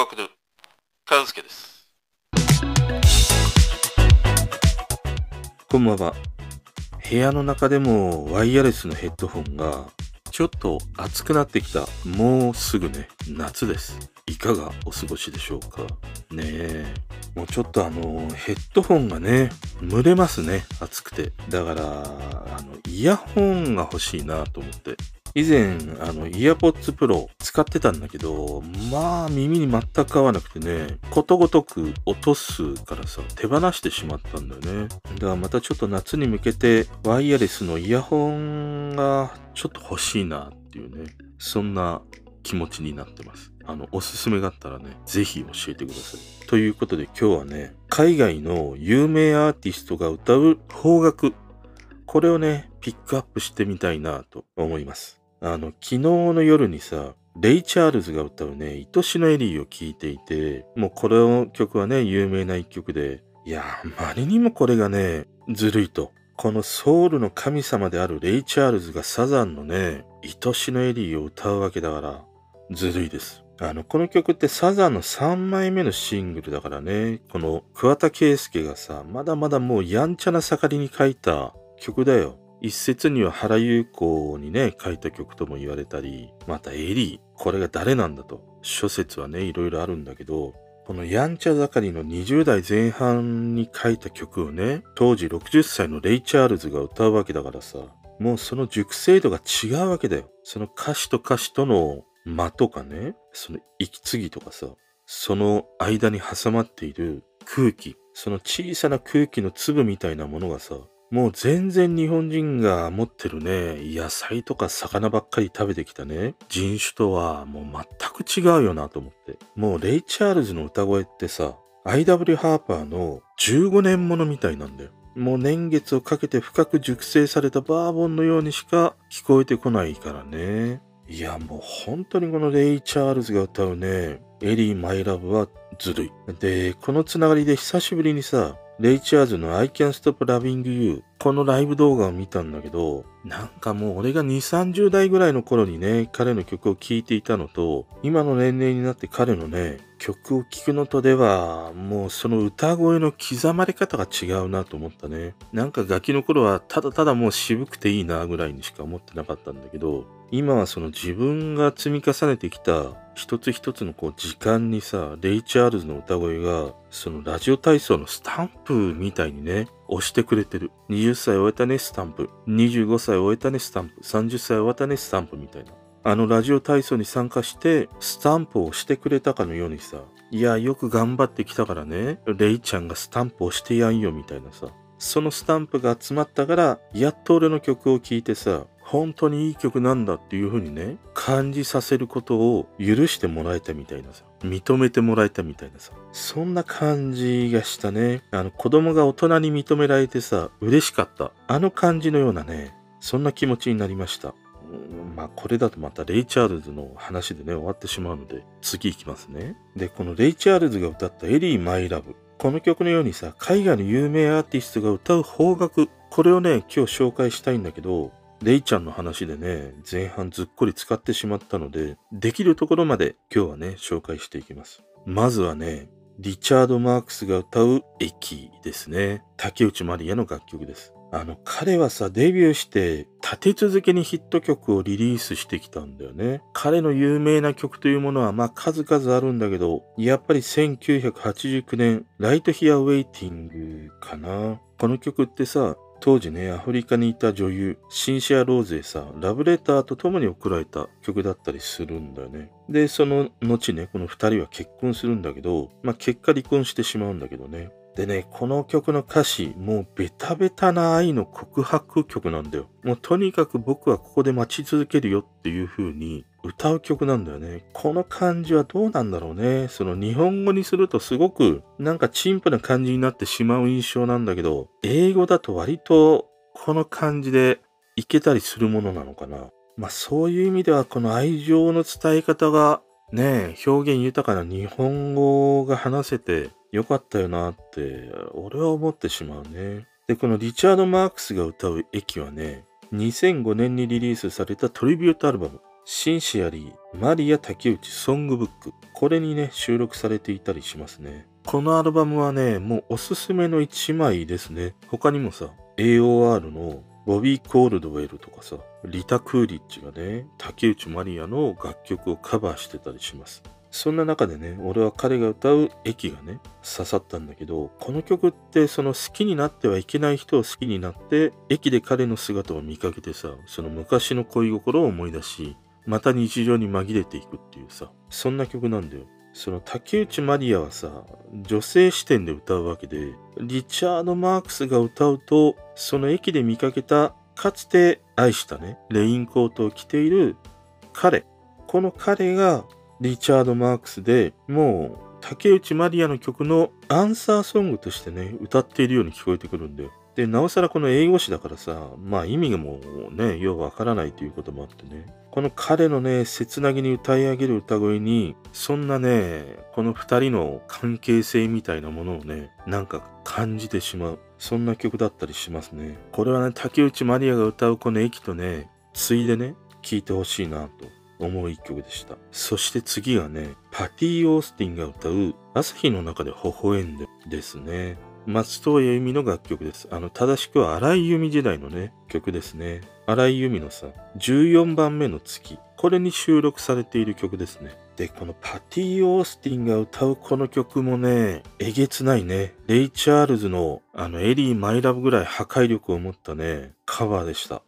楽で、和介です。こんばんは。部屋の中でもワイヤレスのヘッドホンがちょっと暑くなってきた。もうすぐね、夏です。いかがお過ごしでしょうか？ねえ。もうちょっとあの、ヘッドホンがね、蒸れますね。暑くて。だから、あの、イヤホンが欲しいなと思って。以前、あの、イヤポッツプロ使ってたんだけど、まあ耳に全く合わなくてね、ことごとく落とすからさ、手放してしまったんだよね。だからまたちょっと夏に向けて、ワイヤレスのイヤホンがちょっと欲しいなっていうね、そんな気持ちになってます。あの、おすすめがあったらね、ぜひ教えてください。ということで今日はね、海外の有名アーティストが歌う邦楽、これをね、ピックアップしてみたいなと思います。あの、昨日の夜にさ、レイ・チャールズが歌うね、愛しのエリーを聴いていて、もうこの曲はね、有名な一曲で、いや、あまりにもこれがね、ずるいと。このソウルの神様であるレイ・チャールズがサザンのね、愛しのエリーを歌うわけだから、ずるいです。あの、この曲ってサザンの3枚目のシングルだからね、この桑田佳祐がさ、まだまだもうやんちゃな盛りに書いた曲だよ。一説には原優子にね、書いた曲とも言われたり、またエリー、これが誰なんだと。諸説はね、いろいろあるんだけど、このやんちゃ盛りの20代前半に書いた曲をね、当時60歳のレイ・チャールズが歌うわけだからさ、もうその熟成度が違うわけだよ。その歌詞と歌詞との間とかね、その息継ぎとかさ、その間に挟まっている空気、その小さな空気の粒みたいなものがさ、もう全然日本人が持ってるね、野菜とか魚ばっかり食べてきたね、人種とはもう全く違うよなと思って。もうレイ・チャールズの歌声ってさ、I.W. ハーパーの15年ものみたいなんだよ。もう年月をかけて深く熟成されたバーボンのようにしか聞こえてこないからね。いや、もう本当にこのレイ・チャールズが歌うね、エリー・マイ・ラブはずるい。で、このつながりで久しぶりにさ、レイ・チャーズの I Can Stop Loving You このライブ動画を見たんだけど、なんかもう俺が2、30代ぐらいの頃にね、彼の曲を聴いていたのと、今の年齢になって彼のね、曲を聴くのとでは、もうその歌声の刻まれ方が違うなと思ったね。なんかガキの頃はただただもう渋くていいなぐらいにしか思ってなかったんだけど、今はその自分が積み重ねてきた一つ一つのこう時間にさ、レイ・チャールズの歌声が、そのラジオ体操のスタンプみたいにね、押してくれてる。20歳終えたね、スタンプ。25歳終えたね、スタンプ。30歳終わったね、スタンプみたいな。あのラジオ体操に参加して、スタンプを押してくれたかのようにさ、いや、よく頑張ってきたからね、レイちゃんがスタンプをしてやんよ、みたいなさ。そのスタンプが集まったから、やっと俺の曲を聴いてさ、本当にいい曲なんだっていう風にね、感じさせることを許してもらえたみたいなさ、認めてもらえたみたいなさ、そんな感じがしたね。あの子供が大人に認められてさ、嬉しかった。あの感じのようなね、そんな気持ちになりました。まあこれだとまたレイ・チャールズの話でね、終わってしまうので、次行きますね。で、このレイ・チャールズが歌ったエリー・マイ・ラブ。この曲のようにさ、海外の有名アーティストが歌う邦楽。これをね、今日紹介したいんだけど、レイちゃんの話でね、前半ずっこり使ってしまったので、できるところまで今日はね、紹介していきます。まずはね、リチャード・マークスが歌う駅ですね。竹内まりやの楽曲です。あの、彼はさ、デビューして、立て続けにヒット曲をリリースしてきたんだよね。彼の有名な曲というものは、まあ数々あるんだけど、やっぱり1989年、ライト・ヒア・ウェイティングかな。この曲ってさ、当時ね、アフリカにいた女優、シンシア・ローゼイさ、ラブレターと共に送られた曲だったりするんだよね。で、その後ね、この2人は結婚するんだけど、まあ結果離婚してしまうんだけどね。でね、この曲の歌詞、もうベタベタな愛の告白曲なんだよ。もうとにかく僕はここで待ち続けるよっていう風に歌う曲なんだよね。この感じはどうなんだろうね。その日本語にするとすごくなんか陳腐な感じになってしまう印象なんだけど、英語だと割とこの感じでいけたりするものなのかな。まあそういう意味ではこの愛情の伝え方がね、表現豊かな日本語が話せてよかったよなって、俺は思ってしまうね。で、このリチャード・マークスが歌う駅はね、2005年にリリースされたトリビュートアルバム、シンシアリー、マリア竹内ソングブック。これにね、収録されていたりしますね。このアルバムはね、もうおすすめの一枚ですね。他にもさ、AOR のボビー・コールドウェルとかさ、リタ・クーリッチがね、竹内マリアの楽曲をカバーしてたりします。そんな中でね、俺は彼が歌う駅がね、刺さったんだけど、この曲ってその好きになってはいけない人を好きになって、駅で彼の姿を見かけてさ、その昔の恋心を思い出し、また日常に紛れていくっていうさ、そんな曲なんだよ。その竹内まりやはさ、女性視点で歌うわけで、リチャード・マークスが歌うと、その駅で見かけた、かつて愛したね、レインコートを着ている彼。この彼がリチャード・マークスで、もう竹内まりやの曲のアンサーソングとしてね、歌っているように聞こえてくるんだよ。で、なおさらこの英語詞だからさ、まあ意味がもうね、ようわからないということもあってね。この彼のね、切なぎに歌い上げる歌声に、そんなね、この二人の関係性みたいなものをね、なんか感じてしまう。そんな曲だったりしますね。これはね、竹内まりやが歌うこの駅とね、ついでね、聴いてほしいなと思う一曲でした。そして次がね、パティ・オースティンが歌う朝日の中で微笑んでですね。松任谷由実の楽曲です。あの、正しくは荒井由実時代のね、曲ですね。荒井由実のさ、14番目の月。これに収録されている曲ですね。で、このパティ・オースティンが歌うこの曲もね、えげつないね。レイ・チャールズのあのエリー・マイ・ラブぐらい破壊力を持ったね、カバーでした。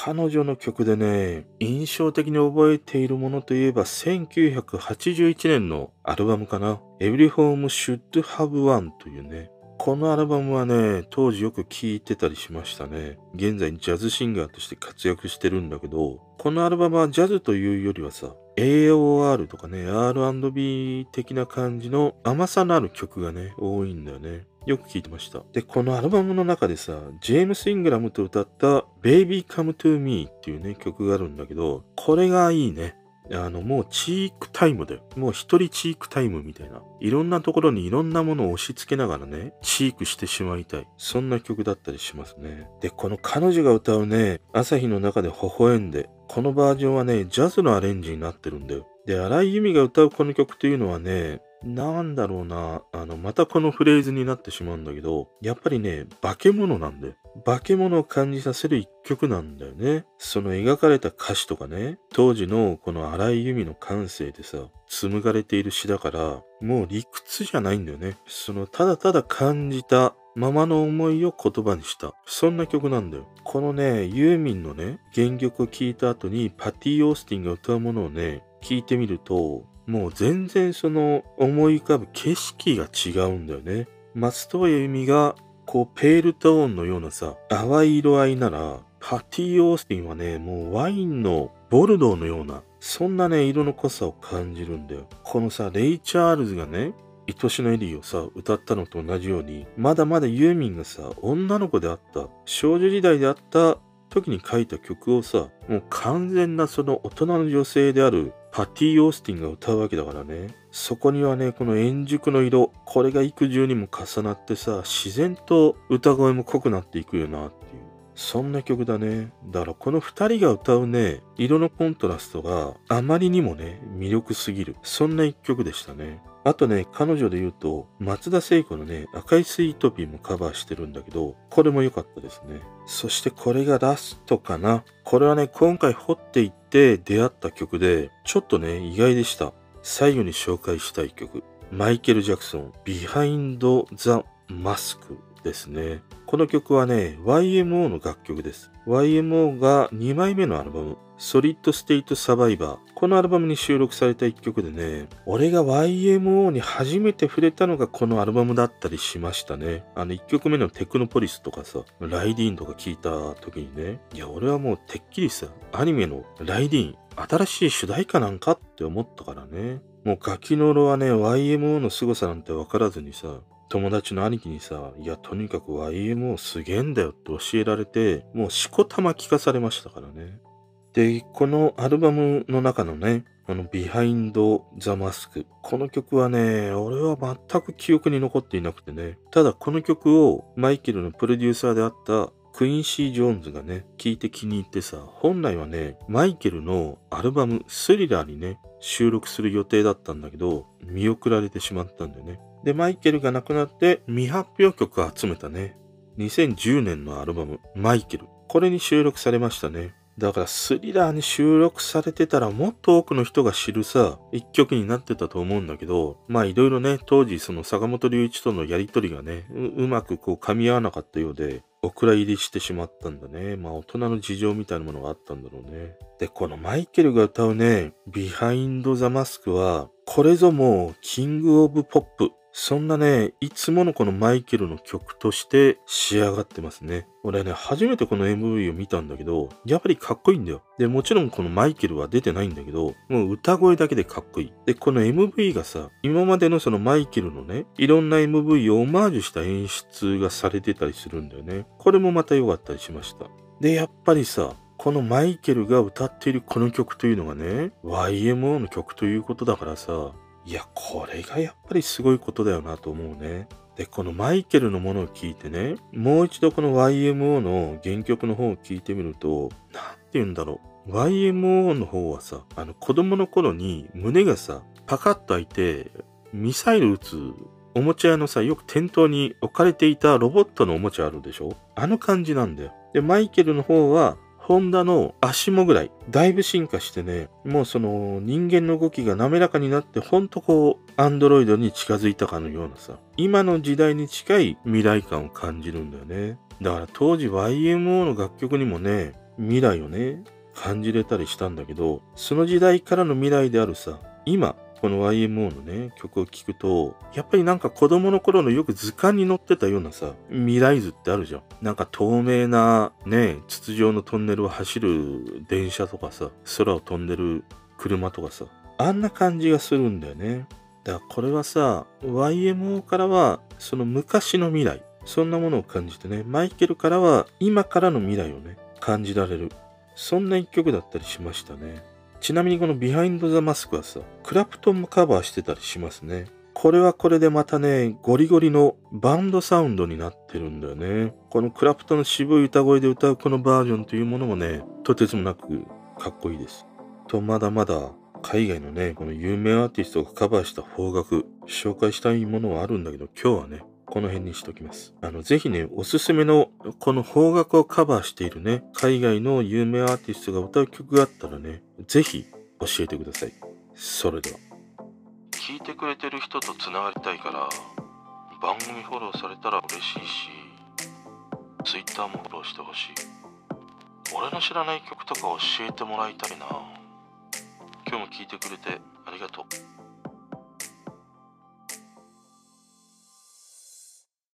彼女の曲でね、印象的に覚えているものといえば1981年のアルバムかな。Every Home Should Have One というね、このアルバムはね、当時よく聴いてたりしましたね。現在ジャズシンガーとして活躍してるんだけど、このアルバムはジャズというよりはさ、AOR とかね、R&B 的な感じの甘さのある曲がね、多いんだよね。よく聴いてました。で、このアルバムの中でさ、ジェームス・イングラムと歌った Baby Come to Me っていうね、曲があるんだけど、これがいいね。あの、もうチークタイムだよ。もう一人チークタイムみたいな。いろんなところにいろんなものを押し付けながらね、チークしてしまいたい。そんな曲だったりしますね。で、この彼女が歌うね、朝日の中で微笑んで、このバージョンはね、ジャズのアレンジになってるんだよ。で、荒井由実が歌うこの曲というのはね、なんだろうな、あの、またこのフレーズになってしまうんだけど、やっぱりね、化け物なんだよ。化け物を感じさせる一曲なんだよね。その描かれた歌詞とかね、当時のこの荒井由実の感性でさ、紡がれている詩だから、もう理屈じゃないんだよね。その、ただただ感じたままの思いを言葉にした。そんな曲なんだよ。このね、ユーミンのね、原曲を聴いた後にパティ・オースティンが歌うものをね、聞いてみると、もう全然その思い浮かぶ景色が違うんだよね。松任谷由実がこうペールトーンのようなさ、淡い色合いなら、パティ・オースティンはね、もうワインのボルドーのような、そんなね、色の濃さを感じるんだよ。このさ、レイ・チャールズがね、愛しのエリーをさ、歌ったのと同じように、まだまだユーミンがさ、女の子であった、少女時代であった時に書いた曲をさ、もう完全なその大人の女性であるパティ・オースティンが歌うわけだからね。そこにはね、この円熟の色、これが幾重にも重なってさ、自然と歌声も濃くなっていくよなっていう。そんな曲だね。だからこの二人が歌うね、色のコントラストがあまりにもね、魅力すぎる。そんな一曲でしたね。あとね、彼女で言うと、松田聖子のね、赤いスイートピーもカバーしてるんだけど、これも良かったですね。そしてこれがラストかな。これはね、今回掘っていって出会った曲で、ちょっとね、意外でした。最後に紹介したい曲。マイケル・ジャクソン、ビハインド・ザ・マスクですね。この曲はね、YMO の楽曲です。YMO が2枚目のアルバム、ソリッド・ステイト・サバイバー。このアルバムに収録された一曲でね、俺が YMO に初めて触れたのがこのアルバムだったりしましたね。あの1曲目のテクノポリスとかさ、ライディーンとか聞いた時にね、いや、俺はもうてっきりさ、アニメのライディーン、新しい主題歌なんかって思ったからね。もうガキの頃はね、YMO の凄さなんてわからずにさ、友達の兄貴にさ、いや、とにかく YMO すげえんだよって教えられて、もうしこたま聞かされましたからね。で、このアルバムの中のね、あの、ビハインド・ザ・マスク。この曲はね、俺は全く記憶に残っていなくてね。ただこの曲をマイケルのプロデューサーであったクインシー・ジョーンズがね、聞いて気に入ってさ、本来はね、マイケルのアルバムスリラーにね、収録する予定だったんだけど、見送られてしまったんだよね。で、マイケルが亡くなって未発表曲を集めたね、2010年のアルバム、マイケル。これに収録されましたね。だからスリラーに収録されてたらもっと多くの人が知るさ、一曲になってたと思うんだけど、まあいろいろね、当時その坂本龍一とのやりとりがね、うまくこう噛み合わなかったようで、お蔵入りしてしまったんだね。まあ大人の事情みたいなものがあったんだろうね。で、このマイケルが歌うね、ビハインド・ザ・マスクは、これぞもうキング・オブ・ポップ。そんなね、いつものこのマイケルの曲として仕上がってますね。俺ね、初めてこの MV を見たんだけど、やっぱりかっこいいんだよ。で、もちろんこのマイケルは出てないんだけど、もう歌声だけでかっこいい。で、この MV がさ、今までのそのマイケルのね、いろんな MV をオマージュした演出がされてたりするんだよね。これもまた良かったりしました。で、やっぱりさ、このマイケルが歌っているこの曲というのがね、YMO の曲ということだからさ、いや、これがやっぱりすごいことだよなと思うね。で、このマイケルのものを聞いてね、もう一度この YMO の原曲の方を聞いてみると、なんて言うんだろう。YMO の方はさ、あの子供の頃に胸がさ、パカッと開いて、ミサイル撃つおもちゃ屋のさ、よく店頭に置かれていたロボットのおもちゃあるでしょあの感じなんだよ。で、マイケルの方は、ホンダの足もぐらい、だいぶ進化してね、もうその人間の動きが滑らかになって、ほんとこう、アンドロイドに近づいたかのようなさ、今の時代に近い未来感を感じるんだよね。だから当時 YMO の楽曲にもね、未来をね、感じれたりしたんだけど、その時代からの未来であるさ、今、この YMO のね、曲を聴くと、やっぱりなんか子供の頃のよく図鑑に載ってたようなさ、未来図ってあるじゃん。なんか透明なね、筒状のトンネルを走る電車とかさ、空を飛んでる車とかさ、あんな感じがするんだよね。だからこれはさ、YMO からはその昔の未来、そんなものを感じてね、マイケルからは今からの未来をね、感じられる。そんな一曲だったりしましたね。ちなみにこのビハインド・ザ・マスクはさ、クラプトンもカバーしてたりしますね。これはこれでまたね、ゴリゴリのバンドサウンドになってるんだよね。このクラプトンの渋い歌声で歌うこのバージョンというものもね、とてつもなくかっこいいです。と、まだまだ海外のね、この有名アーティストがカバーした方角、紹介したいものはあるんだけど、今日はね、この辺にしときます。あの、ぜひね、おすすめの、この方角をカバーしているね、海外の有名アーティストが歌う曲があったらね、ぜひ教えてください。それでは。聞いてくれてる人と繋がりたいから番組フォローされたら嬉しいし Twitter もフォローしてほしい俺の知らない曲とか教えてもらいたいな今日も聞いてくれてありがとう